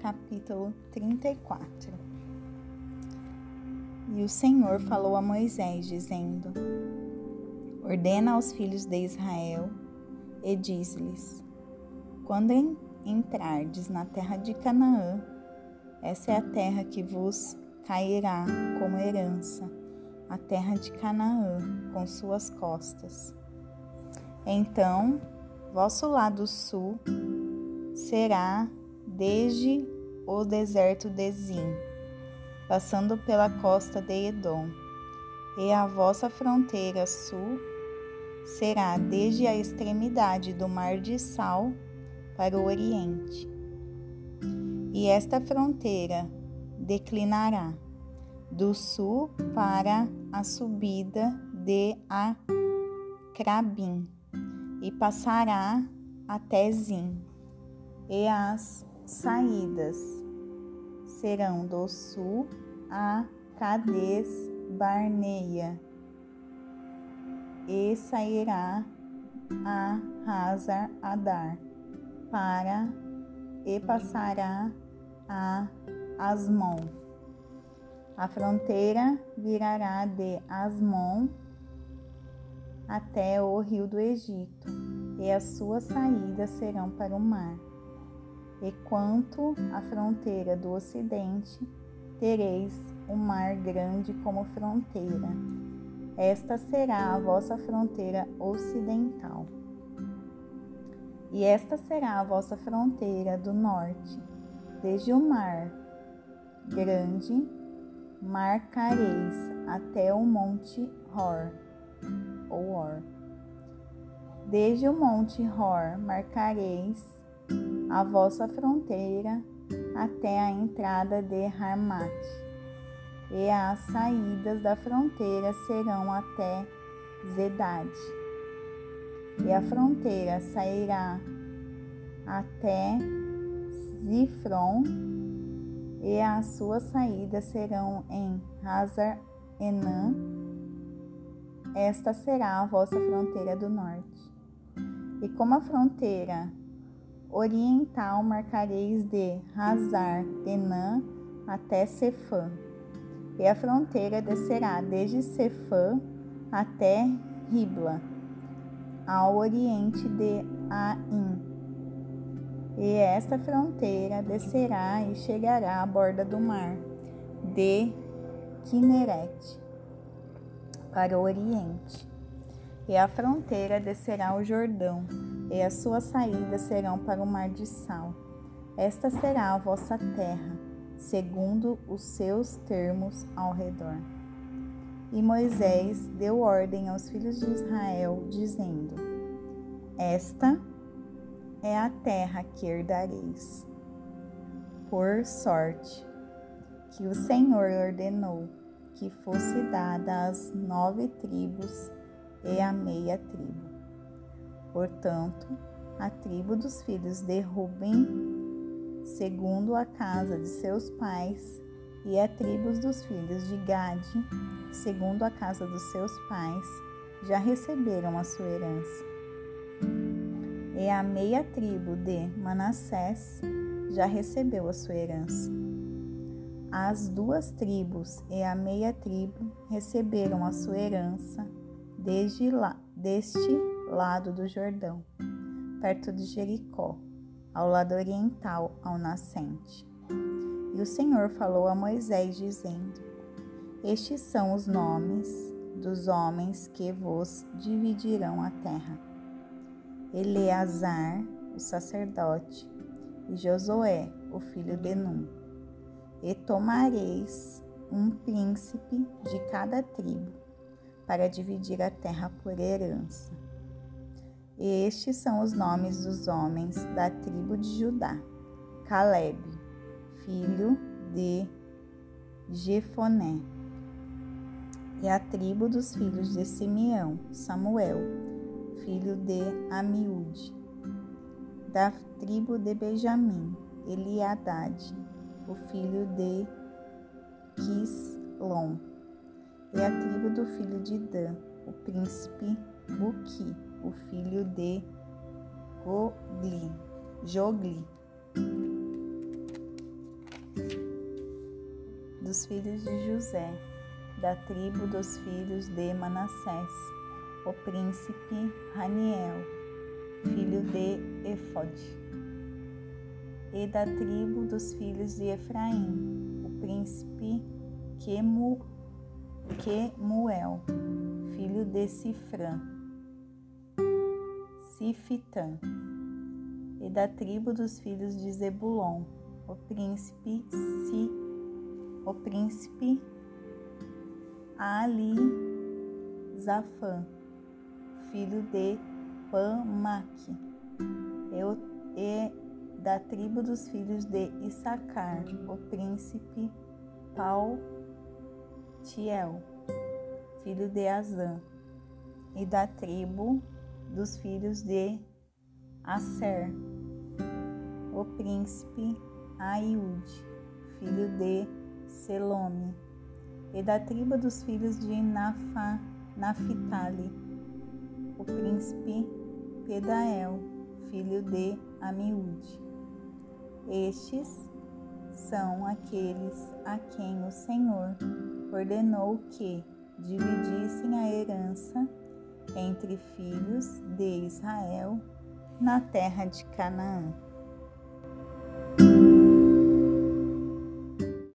Capítulo 34. E o Senhor falou a Moisés, dizendo: Ordena aos filhos de Israel e diz-lhes: Quando entrardes na terra de Canaã, essa é a terra que vos cairá como herança, a terra de Canaã, com suas costas. Então, vosso lado sul será desde o deserto de Zim, passando pela costa de Edom, e a vossa fronteira sul será desde a extremidade do mar de Sal para o oriente. E esta fronteira declinará do sul para a subida de Acrabim e passará até Zim e as saídas serão do sul a Cades Barneia e sairá a Hazar Adar para e passará a Asmon. A fronteira virará de Asmon até o rio do Egito, e as suas saídas serão para o mar. E quanto à fronteira do ocidente, tereis o mar grande como fronteira. Esta será a vossa fronteira ocidental. E esta será a vossa fronteira do norte, desde o mar grande marcareis até o monte Hor, ou Or. Desde o monte Hor marcareis a vossa fronteira até a entrada de Harmat, e as saídas da fronteira serão até Zedade. E a fronteira sairá até Zifron, e as suas saídas serão em Hazar Enan. Esta será a vossa fronteira do norte. E como a fronteira oriental marcareis de Hazar Enan até Cefã, e a fronteira descerá desde Cefã até Ribla, ao oriente de Ain. E esta fronteira descerá e chegará à borda do mar de Kineret, para o oriente. E a fronteira descerá o Jordão, e as suas saídas serão para o mar de Sal. Esta será a vossa terra, segundo os seus termos ao redor. E Moisés deu ordem aos filhos de Israel, dizendo: Esta é a terra que herdareis. Por sorte que o Senhor ordenou que fosse dada às nove tribos e a meia tribo. Portanto, a tribo dos filhos de Ruben, segundo a casa de seus pais, e a tribo dos filhos de Gade, segundo a casa dos seus pais, já receberam a sua herança. E a meia tribo de Manassés já recebeu a sua herança. As duas tribos e a meia tribo receberam a sua herança desde lá, deste lado do Jordão, perto de Jericó, ao lado oriental, ao nascente. E o Senhor falou a Moisés, dizendo: Estes são os nomes dos homens que vos dividirão a terra. Eleazar, o sacerdote, e Josué, o filho de Num. E tomareis um príncipe de cada tribo, para dividir a terra por herança. Estes são os nomes dos homens da tribo de Judá: Caleb, filho de Jefoné, e a tribo dos filhos de Simeão, Samuel, filho de Amiúde, da tribo de Benjamim, Eliadade, o filho de Quislom, e a tribo do filho de Dan, o príncipe Buqui, o filho de Gogli, Jogli. dos filhos de José, da tribo dos filhos de Manassés, o príncipe Raniel, filho de Efod. E da tribo dos filhos de Efraim, o príncipe Quemu, Quemuel, filho de Sifrã, Sifitã. E da tribo dos filhos de Zebulon, o príncipe Si, o príncipe Ali Zafã, filho de Pamaque, e da tribo dos filhos de Issacar, o príncipe Pautiel, filho de Azã, e da tribo dos filhos de Aser, o príncipe Aiude, filho de Selome, e da tribo dos filhos de Nafa, Naphtali, o príncipe Pedael, filho de Amiúde. Estes são aqueles a quem o Senhor ordenou que dividissem a herança entre filhos de Israel na terra de Canaã.